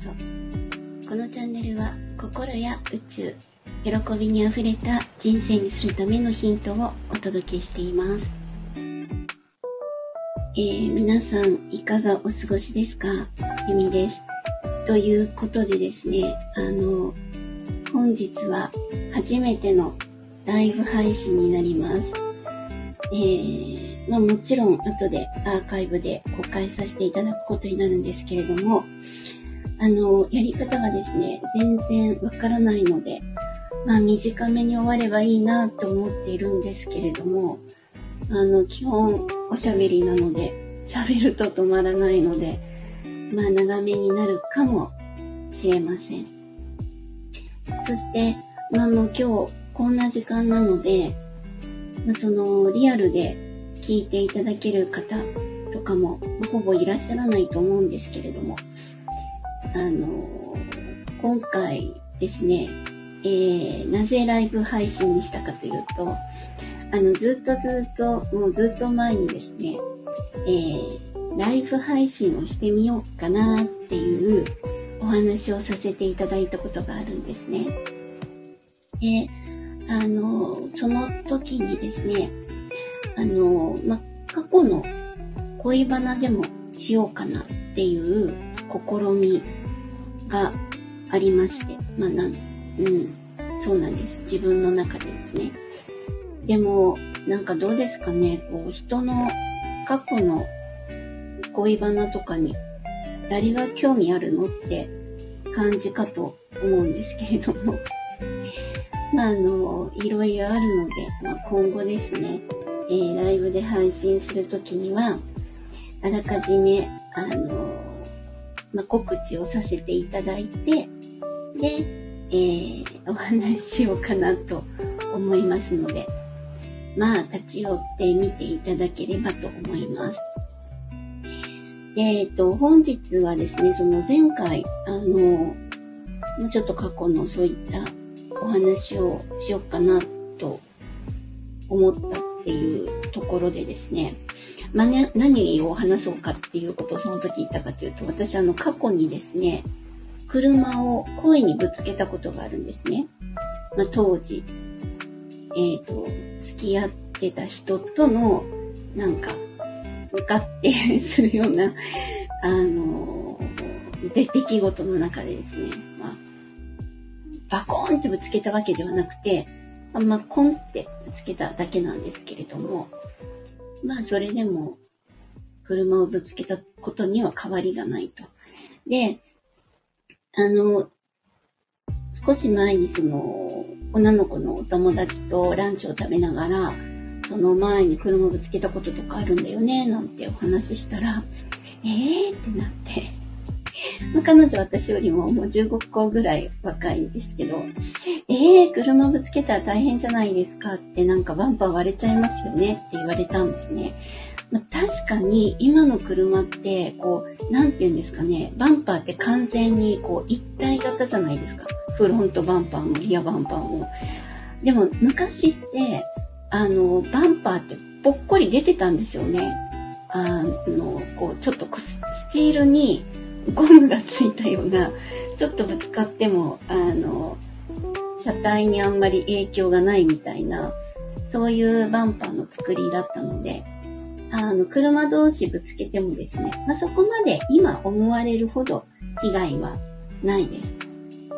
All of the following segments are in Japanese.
そこのチャンネルは心や宇宙喜びにあふれた人生にするためのヒントをお届けしています、えー、皆さんいかがお過ごしですか？ゆみです。ということでですねあの本日は初めてのライブ配信になります、えー、まあ、もちろん後でアーカイブで公開させていただくことになるんですけれどもあの、やり方がですね、全然わからないので、まあ短めに終わればいいなと思っているんですけれども、あの、基本おしゃべりなので、喋ると止まらないので、まあ長めになるかもしれません。そして、まあもう今日こんな時間なので、まあ、そのリアルで聞いていただける方とかも、ま、ほぼいらっしゃらないと思うんですけれども、あの、今回ですね、えー、なぜライブ配信にしたかというと、あの、ずっとずっと、もうずっと前にですね、えー、ライブ配信をしてみようかなっていうお話をさせていただいたことがあるんですね。で、あの、その時にですね、あの、ま、過去の恋バナでもしようかなっていう試みがありまして、まあ、なん、うん、そうなんです。自分の中でですね。でも、なんかどうですかね、こう、人の過去の恋バナとかに誰が興味あるのって感じかと思うんですけれども。まあ、あの、いろいろあるので、まあ、今後ですね、えー、ライブで配信するときには、あらかじめ、あの、まあ、告知をさせていただいて、で、えー、お話ししようかなと思いますので、まあ、立ち寄ってみていただければと思います。で、えっと、本日はですね、その前回、あの、もうちょっと過去のそういったお話をしようかなと思ったっていうところでですね、まあね、何を話そうかっていうことをその時言ったかというと、私あの過去にですね、車を恋にぶつけたことがあるんですね。まあ、当時、えっ、ー、と、付き合ってた人との、なんか、向かってするような、あの、出来事の中でですね、まあ、バコーンってぶつけたわけではなくて、まあ、コンってぶつけただけなんですけれども、まあ、それでも、車をぶつけたことには変わりがないと。で、あの、少し前にその、女の子のお友達とランチを食べながら、その前に車ぶつけたこととかあるんだよね、なんてお話ししたら、えーってなって、まあ、彼女私よりももう15個ぐらい若いんですけど、えー、車ぶつけたら大変じゃないですかってなんかバンパー割れちゃいますよねって言われたんですね。まあ、確かに今の車ってこう、なんて言うんですかね、バンパーって完全にこう一体型じゃないですか。フロントバンパーもリアバンパーも。でも昔って、あの、バンパーってぽっこり出てたんですよね。あの、こう、ちょっとスチールにゴムがついたような、ちょっとぶつかっても、あの、車体にあんまり影響がないみたいな、そういうバンパーの作りだったので、あの、車同士ぶつけてもですね、まあ、そこまで今思われるほど被害はないです。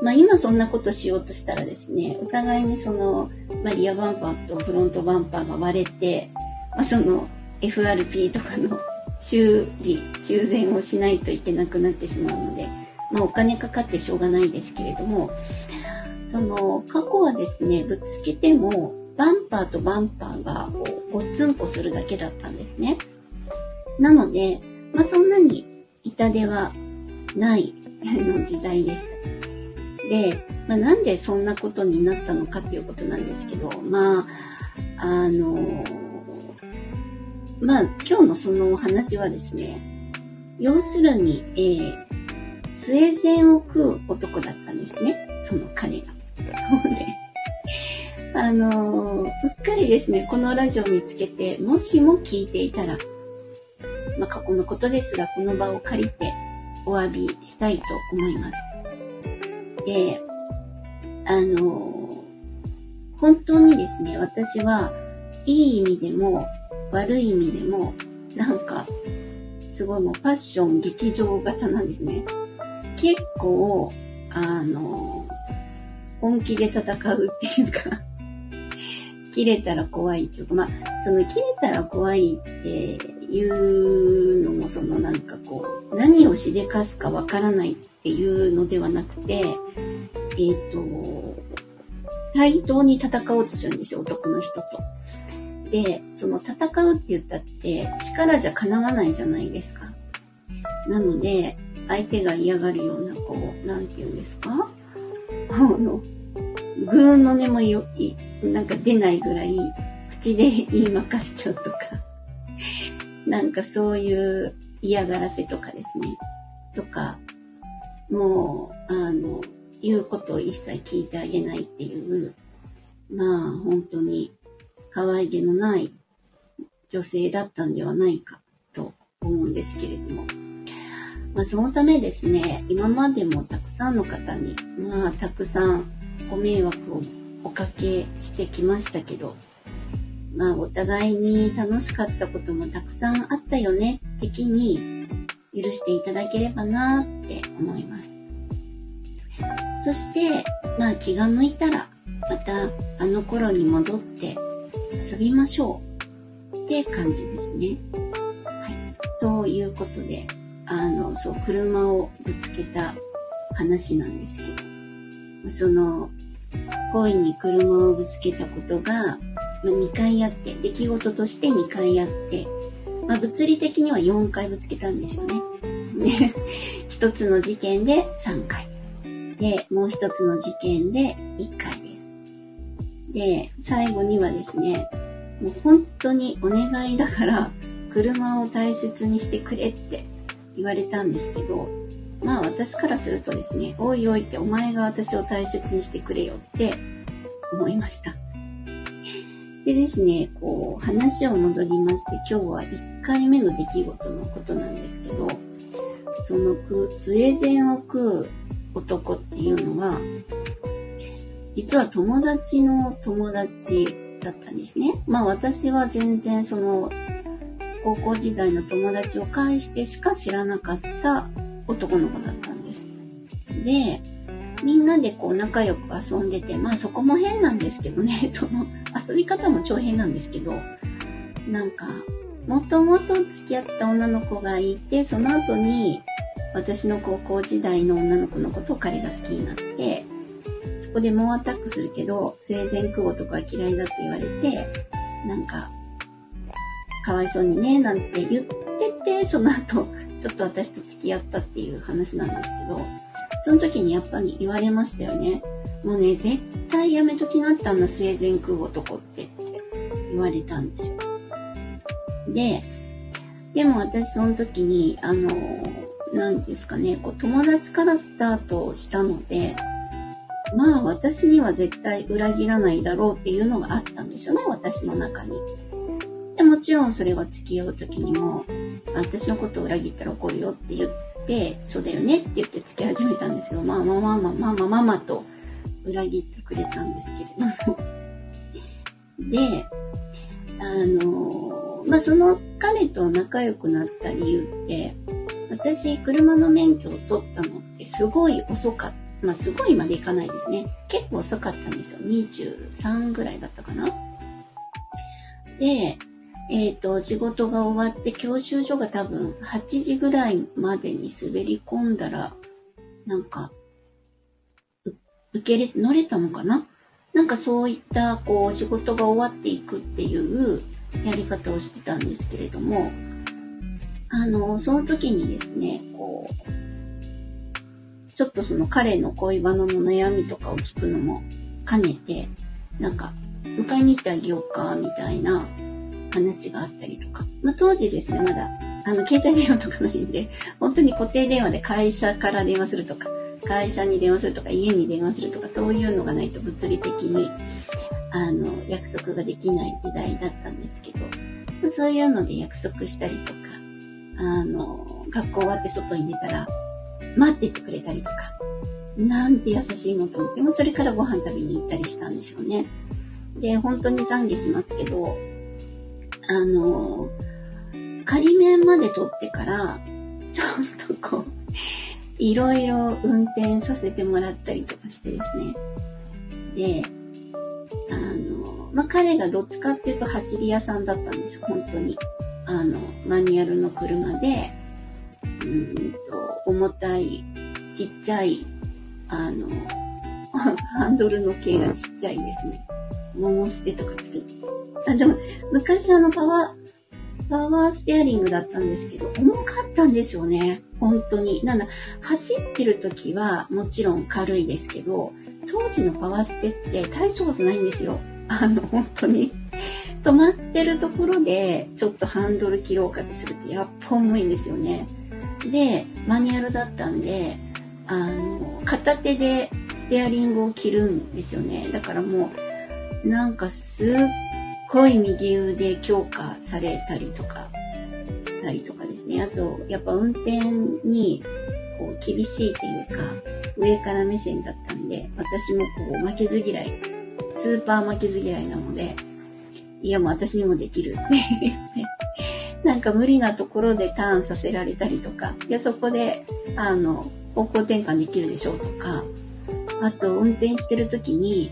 まあ、今そんなことしようとしたらですね、お互いにその、まあ、リアバンパーとフロントバンパーが割れて、まあ、その FRP とかの修理、修繕をしないといけなくなってしまうので、まあ、お金かかってしょうがないですけれども、その、過去はですね、ぶつけても、バンパーとバンパーがごっつんこするだけだったんですね。なので、まあ、そんなに痛手はない の時代でした。で、まあ、なんでそんなことになったのかっていうことなんですけど、まあ、あのまあ、今日のそのお話はですね、要するに、えー、末膳を食う男だったんですね、その彼が。で、あのー、うっかりですね、このラジオを見つけて、もしも聞いていたら、まあ、過去のことですが、この場を借りて、お詫びしたいと思います。で、あの、本当にですね、私はいい意味でも悪い意味でも、なんか、すごいもうファッション劇場型なんですね。結構、あの、本気で戦うっていうか 切れたら怖いっていうか、まあ、その切れたら怖いっていうのも、そのなんかこう、何をしでかすかわからないっていうのではなくて、えっ、ー、と、対等に戦おうとするんですよ、男の人と。で、その戦うって言ったって力じゃ叶わないじゃないですか。なので、相手が嫌がるような、こう、なんて言うんですか？あの、ぐーの音もよ、なんか出ないぐらい、口で言いまかしちゃうとか、なんかそういう嫌がらせとかですね。とか、もう、あの、言うことを一切聞いてあげないっていう、まあ、本当に可愛げのない女性だったんではないかと思うんですけれども。まあ、そのためですね、今までもたくさんの方に、まあ、たくさんご迷惑をおかけしてきましたけど、まあ、お互いに楽しかったこともたくさんあったよね、的に許していただければなって思います。そして、まあ気が向いたら、またあの頃に戻って遊びましょうって感じですね。はい。ということで、あの、そう、車をぶつけた話なんですけど、その、故意に車をぶつけたことが、ま2回あって、出来事として2回あって、まあ、物理的には4回ぶつけたんですよね。で、一つの事件で3回。で、もう一つの事件で1回で。最後にはですね、もう本当にお願いだから、車を大切にしてくれって言われたんですけど、まあ私からするとですね、おいおいってお前が私を大切にしてくれよって思いました。でですね、こう話を戻りまして、今日は1回目の出来事のことなんですけど、そのスウェーデンを食う男っていうのは、実は友達の友達だったんですね。まあ私は全然その高校時代の友達を介してしか知らなかった男の子だったんです。で、みんなでこう仲良く遊んでて、まあそこも変なんですけどね、その遊び方も超変なんですけど、なんか、もともと付き合ってた女の子がいて、その後に私の高校時代の女の子のことを彼が好きになって、そこで猛アタックするけど、生前苦語とかは嫌いだって言われて、なんか、かわいそうにね、なんて言ってて、その後、ちょっと私と付き合ったっていう話なんですけど、その時にやっぱり言われましたよね。もうね、絶対やめときなったんだ、生前食う男ってって言われたんですよ。で、でも私その時に、あの、何ですかね、こう友達からスタートしたので、まあ私には絶対裏切らないだろうっていうのがあったんですよね、私の中に。でもちろんそれは付き合う時にも、私のことを裏切ったら怒るよって言って、そうだよねって言って付き始めたんですけど、まあまあまあまあまあまあまあまあと裏切ってくれたんですけれど。で、あの、まあその彼と仲良くなった理由って、私、車の免許を取ったのってすごい遅かった。まあ、すごいまでいかないですね。結構遅かったんですよ。23ぐらいだったかな。で、えっ、ー、と、仕事が終わって教習所が多分8時ぐらいまでに滑り込んだら、なんか、受けれ、乗れたのかな？なんかそういった、こう、仕事が終わっていくっていうやり方をしてたんですけれども、あの、その時にですね、こう、ちょっとその彼の恋バナの悩みとかを聞くのも兼ねて、なんか、迎えに行ってあげようか、みたいな話があったりとか。まあ、当時ですね、まだ、あの、携帯電話とかないんで、本当に固定電話で会社から電話するとか、会社に電話するとか、家に電話するとか、そういうのがないと物理的に、あの、約束ができない時代だったんですけど、そういうので約束したりとか、あの、学校終わって外に出たら、待っててくれたりとか、なんて優しいのと思って、もそれからご飯食べに行ったりしたんですよね。で、本当に懺悔しますけど、あの、仮面まで取ってから、ちょっとこう、いろいろ運転させてもらったりとかしてですね。で、あの、まあ、彼がどっちかっていうと走り屋さんだったんですよ、本当に。あの、マニュアルの車で、うんと、重たい、ちっちゃい、あの、ハンドルの径がちっちゃいですね。桃捨てとかつけて。あ、でも、昔あの、パワー、パワーステアリングだったんですけど、重かったんですよね。本当に。なんだ、走ってる時はもちろん軽いですけど、当時のパワーステって大したことないんですよ。あの、本当に。止まってるところで、ちょっとハンドル切ろうかってすると、やっぱ重いんですよね。で、マニュアルだったんで、あの、片手でステアリングを切るんですよね。だからもう、なんかすっごい右腕強化されたりとかしたりとかですね。あと、やっぱ運転に、こう、厳しいっていうか、上から目線だったんで、私もこう、負けず嫌い、スーパー負けず嫌いなので、いやもう私にもできるって言って、なんか無理なところでターンさせられたりとか、いやそこで、あの、方向転換できるでしょうとか、あと運転してる時に、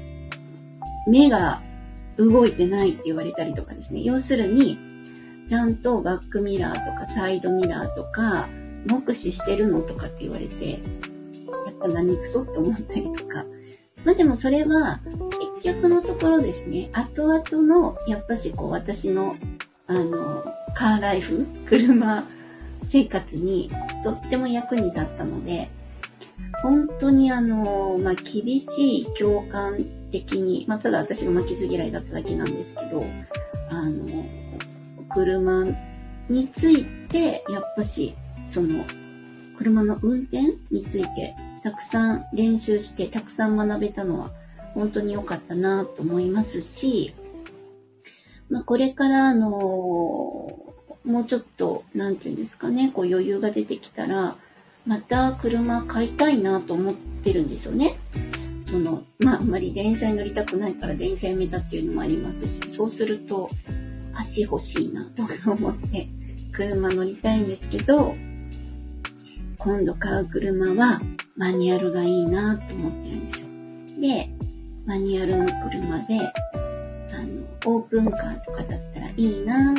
目が動いてないって言われたりとかですね。要するに、ちゃんとバックミラーとかサイドミラーとか、目視してるのとかって言われて、やっぱ何クソって思ったりとか。まあでもそれは、結局のところですね、後々の、やっぱしこう私の、あの、カーライフ、車生活にとっても役に立ったので、本当にあの、まあ、厳しい共感的に、まあ、ただ私が負けず嫌いだっただけなんですけど、あの、車について、やっぱし、その、車の運転について、たくさん練習して、たくさん学べたのは、本当に良かったなと思いますし、まあ、これから、あの、もうちょっと、なんていうんですかね、こう余裕が出てきたら、また車買いたいなと思ってるんですよね。その、まあ、あんまり電車に乗りたくないから電車やめたっていうのもありますし、そうすると、足欲しいなと思って、車乗りたいんですけど、今度買う車はマニュアルがいいなと思ってるんですよ。で、マニュアルの車で、オープンカーとかだったらいいなっ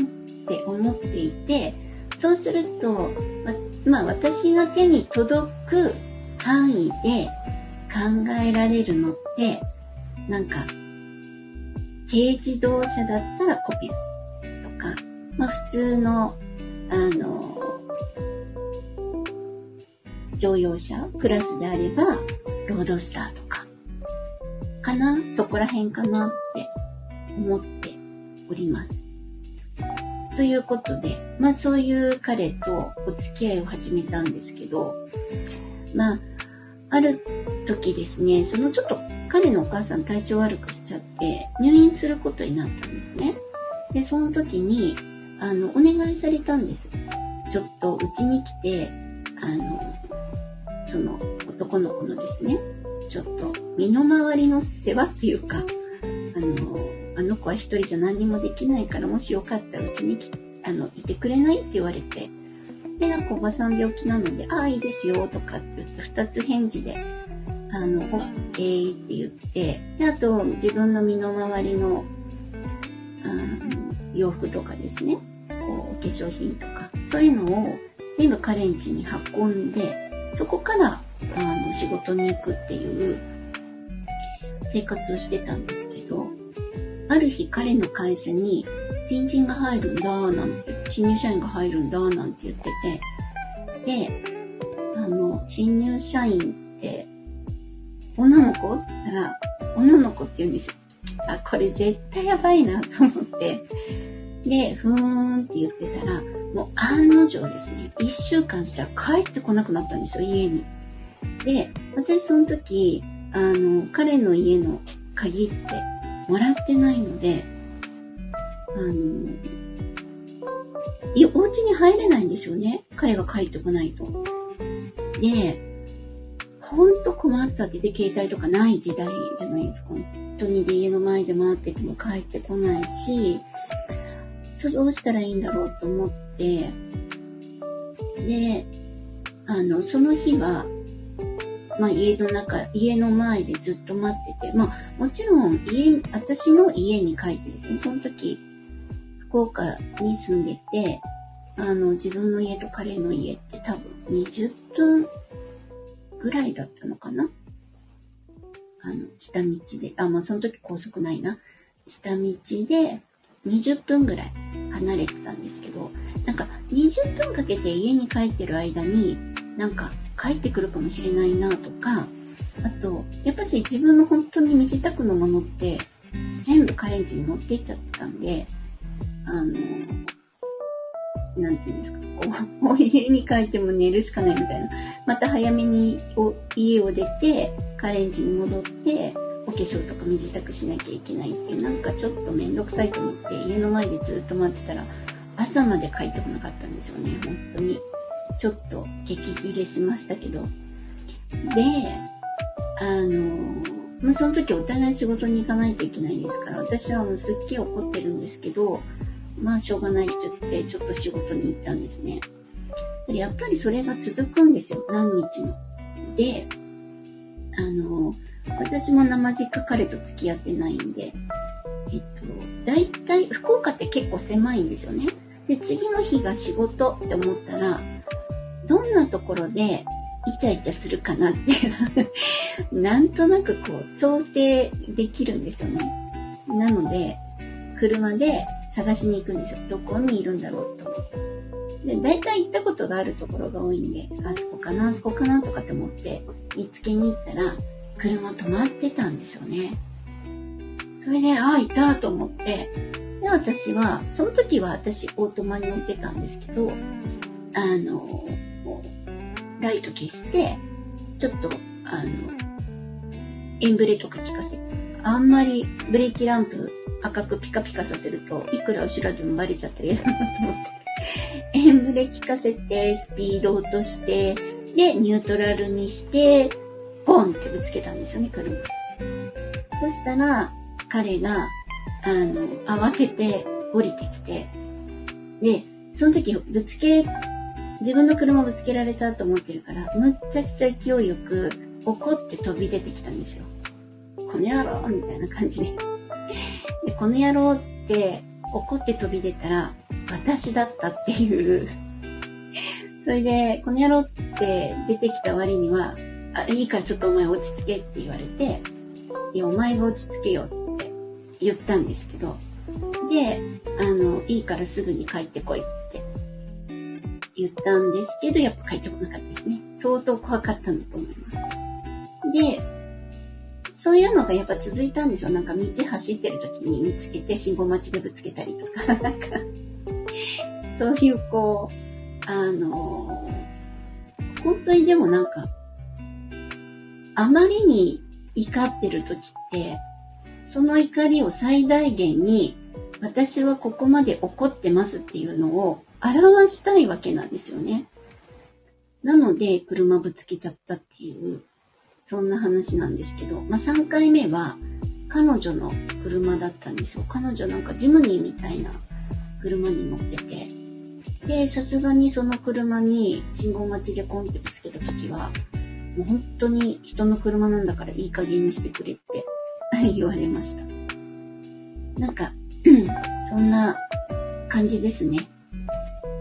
て思っていて、そうすると、ままあ私が手に届く範囲で考えられるのって、なんか、軽自動車だったらコピュとか、まあ普通の、あの、乗用車クラスであれば、ロードスターとか、かな？そこら辺かなって思っております。ということで、まあそういう彼とお付き合いを始めたんですけど、まあ、ある時ですね、そのちょっと彼のお母さん体調悪くしちゃって入院することになったんですね。で、その時に、あの、お願いされたんです。ちょっとうちに来て、あの、その男の子のですね、ちょっと身の回りの世話っていうか、あの、あの子は一人じゃ何にもできないから、もしよかったらうちにあの、いてくれないって言われて、で、なんかおばさん病気なので、ああ、いいですよ、とかって言って、二つ返事で、あの、OK って言って、で、あと、自分の身の回りの、あの洋服とかですね、こう、お化粧品とか、そういうのを全部カレンチに運んで、そこから、あの、仕事に行くっていう生活をしてたんですけど、ある日彼の会社に新人が入るんだ、なんて、新入社員が入るんだ、なんて言ってて、で、あの、新入社員って、女の子って言ったら、女の子って言うんですよ。あ、これ絶対やばいなと思って、で、ふーんって言ってたら、もう案の定ですね、一週間したら帰ってこなくなったんですよ、家に。で、私その時、あの、彼の家の鍵ってもらってないので、あの、お家に入れないんですよね。彼が帰ってこないと。で、ほんと困ったってで、携帯とかない時代じゃないですか。本当にで家の前で待ってても帰ってこないし、どうしたらいいんだろうと思って、で、あの、その日は、まあ、家の中、家の前でずっと待ってて、まあ、もちろん家、私の家に帰ってですね、その時、福岡に住んでて、あの、自分の家と彼の家って多分20分ぐらいだったのかな？あの、下道で、あ、まあ、その時高速ないな。下道で20分ぐらい離れてたんですけど、なんか20分かけて家に帰ってる間に、なんか帰ってくるかもしれないなとか、あと、やっぱし自分の本当に身支度のものって全部カレンジに持っていっちゃったんで、あの、なんていうんですか、こう、家に帰っても寝るしかないみたいな。また早めに家を出て、カレンジに戻って、お化粧とか身支度しなきゃいけないっていう、なんかちょっとめんどくさいと思って、家の前でずっと待ってたら、朝まで帰ってこなかったんですよね、本当に。ちょっと激切れしましたけど。で、あの、まあ、その時お互い仕事に行かないといけないですから、私はもうすっげえ怒ってるんですけど、まあしょうがないって言って、ちょっと仕事に行ったんですね。やっぱりそれが続くんですよ、何日も。で、あの、私も生実家彼と付き合ってないんで、えっと、大体、福岡って結構狭いんですよね。で、次の日が仕事って思ったら、どんなところでイチャイチャするかなって なんとなくこう想定できるんですよね。なので、車で探しに行くんですよ。どこにいるんだろうと思って。で、大体行ったことがあるところが多いんで、あそこかな、あそこかなとかって思って見つけに行ったら、車止まってたんですよね。それで、ああ、いたと思って、で、私は、その時は私オートマに乗ってたんですけど、あの、ライト消して、ちょっと、あの、エンブレとか効かせて、あんまりブレーキランプ赤くピカピカさせると、いくら後ろでもバレちゃったら嫌だなと思って。エンブレ効かせて、スピード落として、で、ニュートラルにして、ゴンってぶつけたんですよね、車。そしたら、彼が、あの、慌てて降りてきて、で、その時ぶつけ、自分の車ぶつけられたと思ってるから、むっちゃくちゃ勢いよく怒って飛び出てきたんですよ。この野郎みたいな感じで。で、この野郎って怒って飛び出たら、私だったっていうそれで、この野郎って出てきた割には、あ、いいからちょっとお前落ち着けって言われて、いや、お前が落ち着けよっ言ったんですけど、で、あの、いいからすぐに帰ってこいって言ったんですけど、やっぱ帰ってこなかったですね。相当怖かったんだと思います。で、そういうのがやっぱ続いたんですよ。なんか道走ってる時に見つけて信号待ちでぶつけたりとか、なんか、そういうこう、あの、本当にでもなんか、あまりに怒ってる時って、その怒りを最大限に、私はここまで怒ってますっていうのを表したいわけなんですよね。なので、車ぶつけちゃったっていうそんな話なんですけど、まあ、3回目は彼女の車だったんですよ。彼女なんかジムニーみたいな車に乗ってて、で、さすがにその車に信号待ちでコンってぶつけた時は、もう本当に人の車なんだからいい加減にしてくれってはい言われました。なんか、そんな感じですね。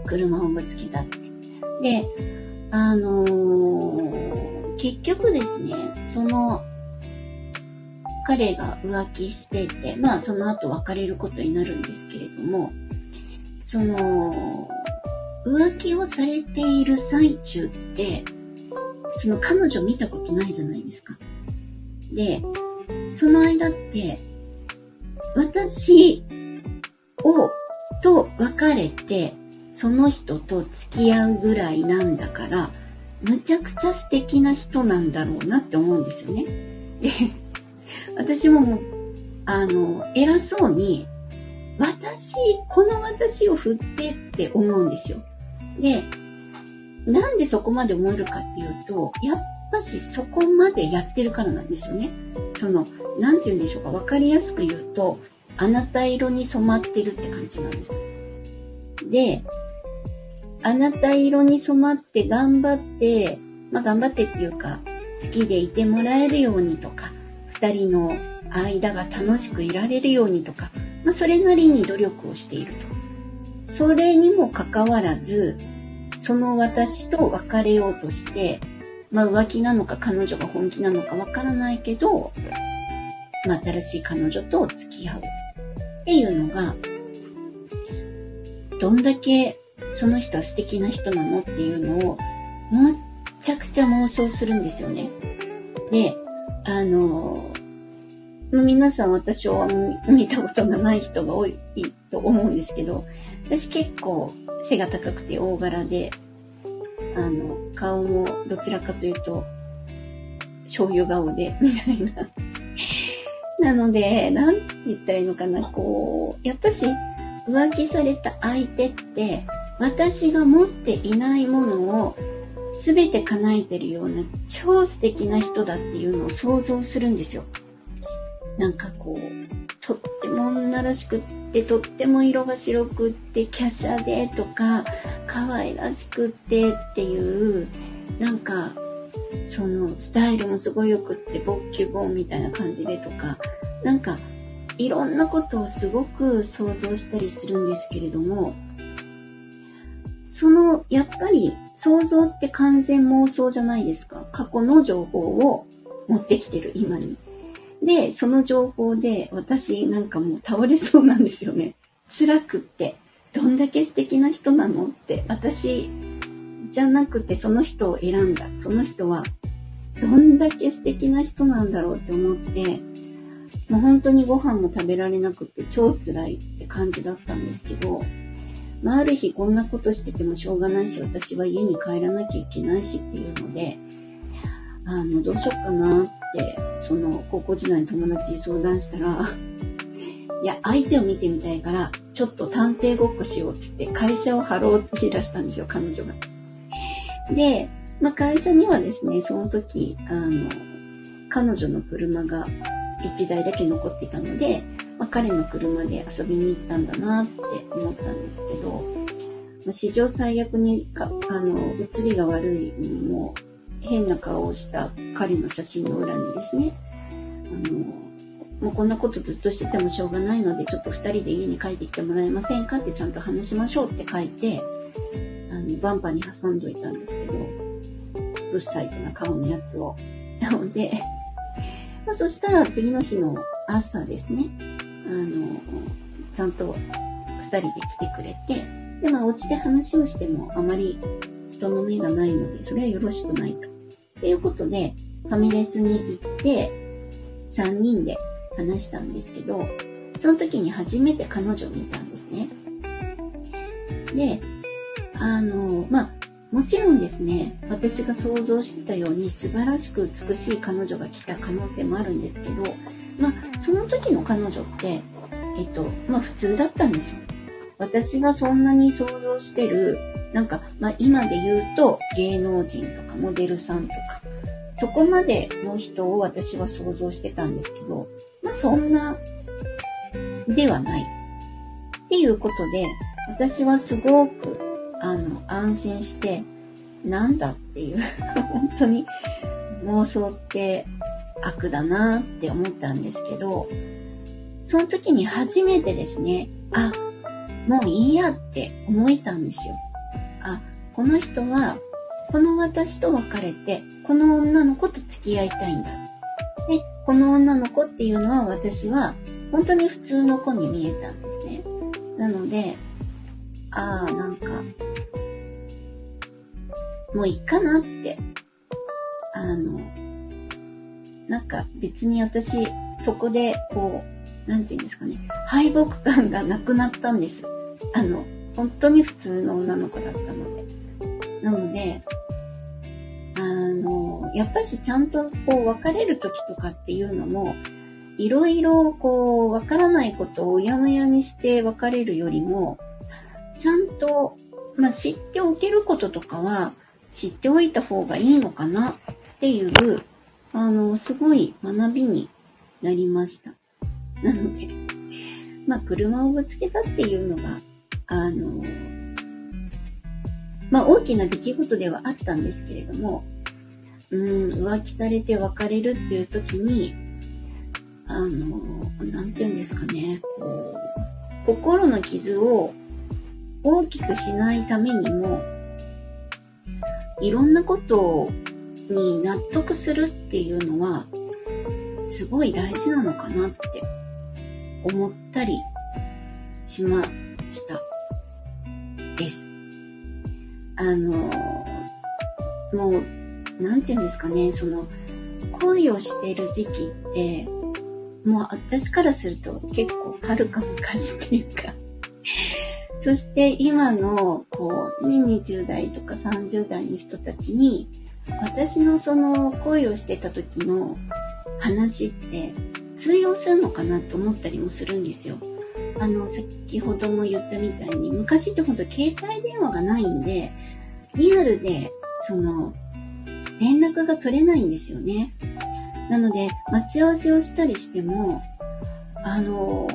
車をぶつけたって。で、あのー結局ですね、その、彼が浮気してて、まあその後別れることになるんですけれども、その、浮気をされている最中って、その彼女見たことないじゃないですか。で、その間って、私を、と別れて、その人と付き合うぐらいなんだから、むちゃくちゃ素敵な人なんだろうなって思うんですよね。で、私ももう、あの、偉そうに、私、この私を振ってって思うんですよ。で、なんでそこまで思えるかっていうと、やっぱしそこまでやってるからなんですよね。その、なて言うんでしょうか、わかりやすく言うと、あなた色に染まってるって感じなんです。で、あなた色に染まって頑張って、まあ頑張ってっていうか、好きでいてもらえるようにとか、二人の間が楽しくいられるようにとか、まあそれなりに努力をしていると。それにもかかわらず、その私と別れようとして、まあ浮気なのか彼女が本気なのかわからないけど、まあ新しい彼女と付き合うっていうのが、どんだけその人は素敵な人なのっていうのを、むっちゃくちゃ妄想するんですよね。で、あの、皆さん私を見たことがない人が多いと思うんですけど、私結構背が高くて大柄で、あの、顔もどちらかというと、醤油顔で、みたいな。なので、なんて言ったらいいのかな、こう、やっぱし浮気された相手って、私が持っていないものを全て叶えてるような超素敵な人だっていうのを想像するんですよ。なんかこう、とっても女らしくって、とっても色が白くって、華奢でとか、可愛らしくってっていう、なんか、そのスタイルもすごいよくって、ボッキュボンみたいな感じでとか、なんか、いろんなことをすごく想像したりするんですけれども、その、やっぱり想像って完全妄想じゃないですか。過去の情報を持ってきてる今に。で、その情報で私なんかもう倒れそうなんですよね。辛くって。どんだけ素敵な人なのって。私じゃなくてその人を選んだ。その人はどんだけ素敵な人なんだろうって思って、もう本当にご飯も食べられなくて超辛いって感じだったんですけど、まあ、ある日こんなことしててもしょうがないし、私は家に帰らなきゃいけないしっていうので、あの、どうしようかなって、その、高校時代に友達に相談したら、いや、相手を見てみたいから、ちょっと探偵ごっこしようって言って、会社を張ろうって言い出したんですよ、彼女が。で、まあ、会社にはですね、その時、あの、彼女の車が1台だけ残っていたので、まあ、彼の車で遊びに行ったんだなって思ったんですけど、まあ、史上最悪にか、あの、写りが悪いのも変な顔をした彼の写真の裏にですね、あの、もうこんなことずっとしててもしょうがないので、ちょっと2人で家に帰ってきてもらえませんかってちゃんと話しましょうって書いて、あの、バンパーに挟んどいたんですけど、ブッサイトな顔のやつを。なので、まあ、そしたら次の日の朝ですね、あの、ちゃんと2人で来てくれて、で、まあ、お家で話をしてもあまり人の目がないので、それはよろしくないと。ということで、ファミレスに行って、3人で話したんですけど、その時に初めて彼女を見たんですね。で、あの、まあ、もちろんですね、私が想像してたように素晴らしく美しい彼女が来た可能性もあるんですけど、まあ、その時の彼女って、えっと、まあ普通だったんですよ。私がそんなに想像してる、なんか、まあ今で言うと芸能人とかモデルさんとか、そこまでの人を私は想像してたんですけど、まあそんなではない。っていうことで、私はすごく、あの、安心して、なんだっていう、本当に妄想って悪だなって思ったんですけど、その時に初めてですね、あ、もういいやって思えたんですよ。あ、この人は、この私と別れて、この女の子と付き合いたいんだ。で、この女の子っていうのは私は本当に普通の子に見えたんですね。なので、ああ、なんか、もういいかなって、あの、なんか別に私、そこで、こう、なんて言うんですかね、敗北感がなくなったんです。あの、本当に普通の女の子だったので。なので、あの、やっぱしちゃんとこう別れる時とかっていうのも、いろいろこうわからないことをうやむやにして別れるよりも、ちゃんと、まあ、知っておけることとかは知っておいた方がいいのかなっていう、あの、すごい学びになりました。なので、まあ、車をぶつけたっていうのが、あの、まあ、大きな出来事ではあったんですけれども、うん、浮気されて別れるっていう時に、あの、なんて言うんですかね、こう、心の傷を大きくしないためにも、いろんなことに納得するっていうのは、すごい大事なのかなって思ったりしました。です。あの、もう、なんて言うんですかね、その、恋をしてる時期って、もう私からすると結構はるか昔っていうか そして今の、こう、20代とか30代の人たちに、私のその恋をしてた時の話って通用するのかなと思ったりもするんですよ。あの、先ほども言ったみたいに、昔ってほんと携帯電話がないんで、リアルで、その、連絡が取れないんですよね。なので、待ち合わせをしたりしても、あの、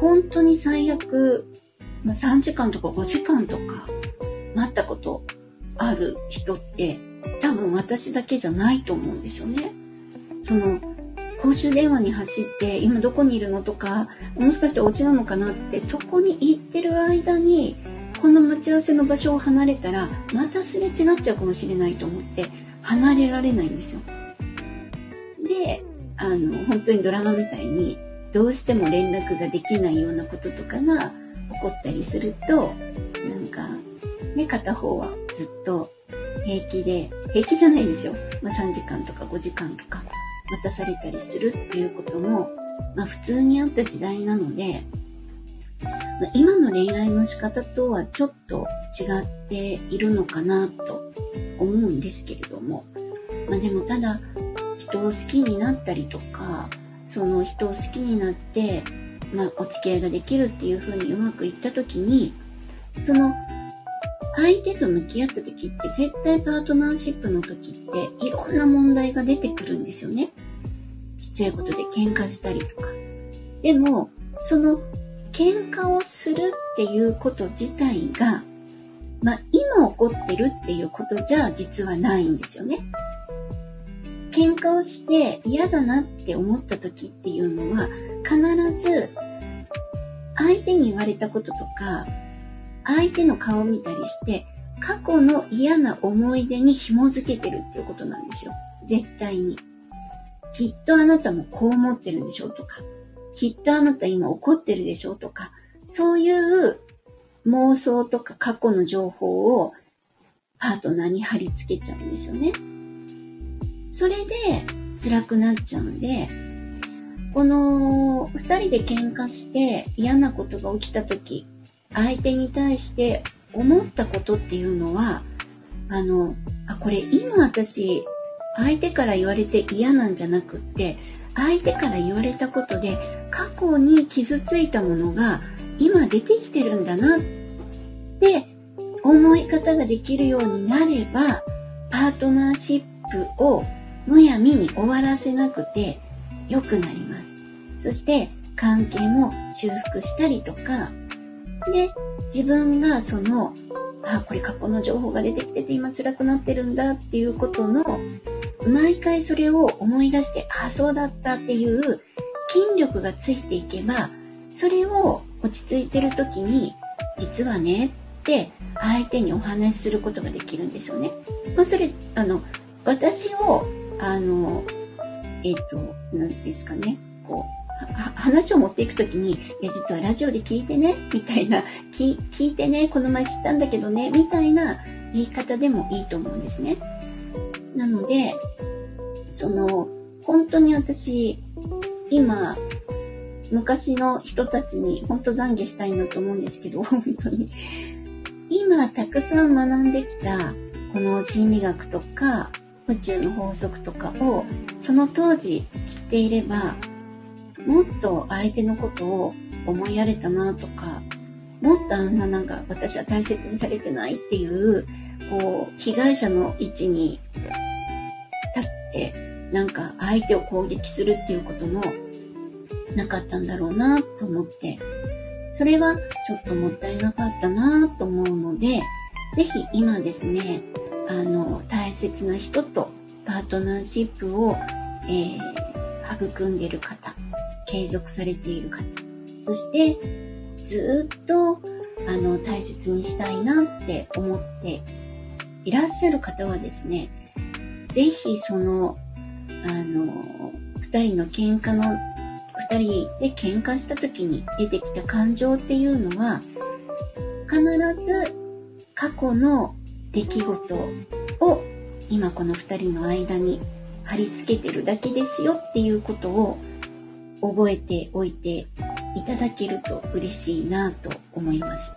本当に最悪、まあ、3時間とか5時間とか待ったことある人って多分私だけじゃないと思うんですよね。その公衆電話に走って今どこにいるのとかもしかしてお家なのかなってそこに行ってる間にこの待ち合わせの場所を離れたらまたすれ違っちゃうかもしれないと思って離れられないんですよ。であの本当にドラマみたいにどうしても連絡ができないようなこととかが起こったりするとなんかね片方はずっと平気で平気じゃないですよ、まあ、3時間とか5時間とか待たされたりするっていうことも、まあ、普通にあった時代なので、まあ、今の恋愛の仕方とはちょっと違っているのかなと思うんですけれども、まあ、でもただ人を好きになったりとかその人を好きになって、まあ、お付き合いができるっていう風にうまくいった時にその相手と向き合った時って絶対パートナーシップの時っていろんな問題が出てくるんですよね。ちゃいことで喧嘩したりとか。でも、その喧嘩をするっていうこと自体が、まあ今起こってるっていうことじゃ実はないんですよね。喧嘩をして嫌だなって思った時っていうのは必ず相手に言われたこととか相手の顔を見たりして、過去の嫌な思い出に紐づけてるっていうことなんですよ。絶対に。きっとあなたもこう思ってるんでしょうとか、きっとあなた今怒ってるでしょうとか、そういう妄想とか過去の情報をパートナーに貼り付けちゃうんですよね。それで辛くなっちゃうんで、この二人で喧嘩して嫌なことが起きた時、相手に対して思ったことっていうのは、あの、あ、これ今私、相手から言われて嫌なんじゃなくって、相手から言われたことで過去に傷ついたものが今出てきてるんだなって思い方ができるようになれば、パートナーシップをむやみに終わらせなくて良くなります。そして関係も修復したりとか、で、自分がその、あ、これ過去の情報が出てきてて今辛くなってるんだっていうことの、毎回それを思い出して、ああ、そうだったっていう筋力がついていけば、それを落ち着いてる時に、実はねって相手にお話しすることができるんですよね。まあ、それ、あの、私を、あの、えっ、ー、と、何ですかね、こう、話を持っていくときに、いや、実はラジオで聞いてね、みたいな、聞いてね、この前知ったんだけどね、みたいな言い方でもいいと思うんですね。なので、その、本当に私、今、昔の人たちに本当懺悔したいなと思うんですけど、本当に。今、たくさん学んできた、この心理学とか、宇宙の法則とかを、その当時知っていれば、もっと相手のことを思いやれたなとか、もっとあんななんか私は大切にされてないっていう、こう、被害者の位置に立って、なんか相手を攻撃するっていうこともなかったんだろうなと思って、それはちょっともったいなかったなと思うので、ぜひ今ですね、あの、大切な人とパートナーシップを、えー、育んでる方、継続されている方、そしてずっとあの大切にしたいなって思っていらっしゃる方はですね、ぜひその、あの、二人の喧嘩の、二人で喧嘩した時に出てきた感情っていうのは、必ず過去の出来事を今この二人の間に貼り付けてるだけですよっていうことを覚えておいていただけると嬉しいなと思います。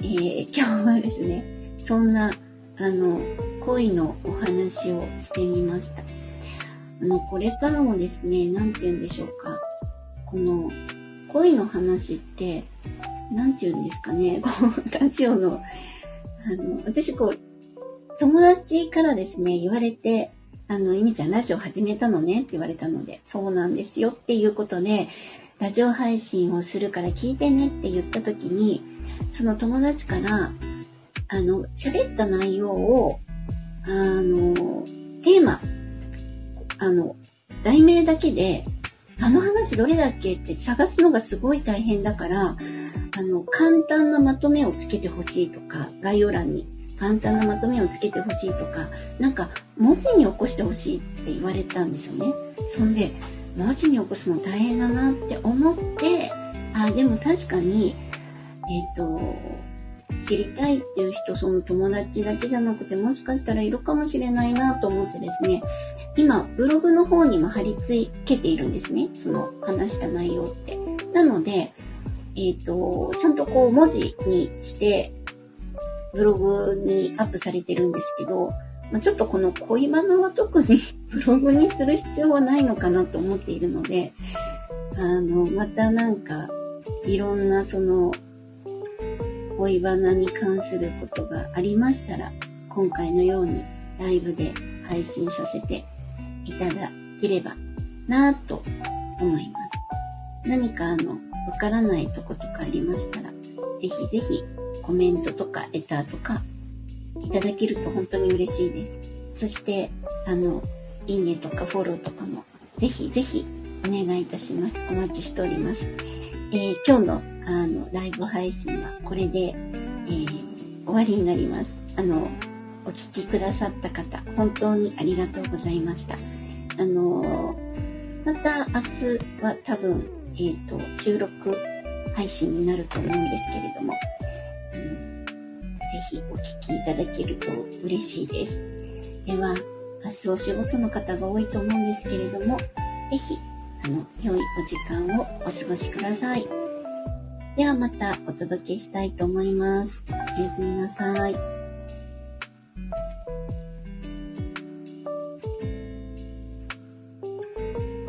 えー、今日はですね、そんなあの恋のお話をしてみました。あの、これからもですね、なんて言うんでしょうか。この恋の話って、なんて言うんですかね、こう、ラジオの、あの、私こう、友達からですね、言われて、あの、いみちゃんラジオ始めたのねって言われたので、そうなんですよっていうことで、ラジオ配信をするから聞いてねって言った時に、その友達から、あの、喋った内容を、あの、テーマ、あの、題名だけで、あの話どれだっけって探すのがすごい大変だから、あの、簡単なまとめをつけてほしいとか、概要欄に簡単なまとめをつけてほしいとか、なんか文字に起こしてほしいって言われたんですよね。そんで、文字に起こすの大変だなって思って、あ、でも確かに、えっ、ー、と、知りたいっていう人、その友達だけじゃなくて、もしかしたらいるかもしれないなと思ってですね、今、ブログの方にも貼り付けているんですね。その話した内容って。なので、えっ、ー、と、ちゃんとこう文字にして、ブログにアップされてるんですけど、まあ、ちょっとこの恋バナは特に ブログにする必要はないのかなと思っているので、あの、またなんか、いろんなその、恋バナに関することがありましたら、今回のようにライブで配信させていただければなぁと思います。何かあの、わからないとことかありましたら、ぜひぜひコメントとかレターとかいただけると本当に嬉しいです。そして、あの、いいねとかフォローとかもぜひぜひお願いいたします。お待ちしております。えー、今日のあのライブ配信はこれで、えー、終わりになります。あの、お聴きくださった方、本当にありがとうございました。あのまた明日は多分、えっ、ー、と、収録配信になると思うんですけれども、ぜひお聞きいただけると嬉しいです。では、明日お仕事の方が多いと思うんですけれども、ぜひ、あの、良いお時間をお過ごしください。ではまたお届けしたいと思います。おやすみなさい。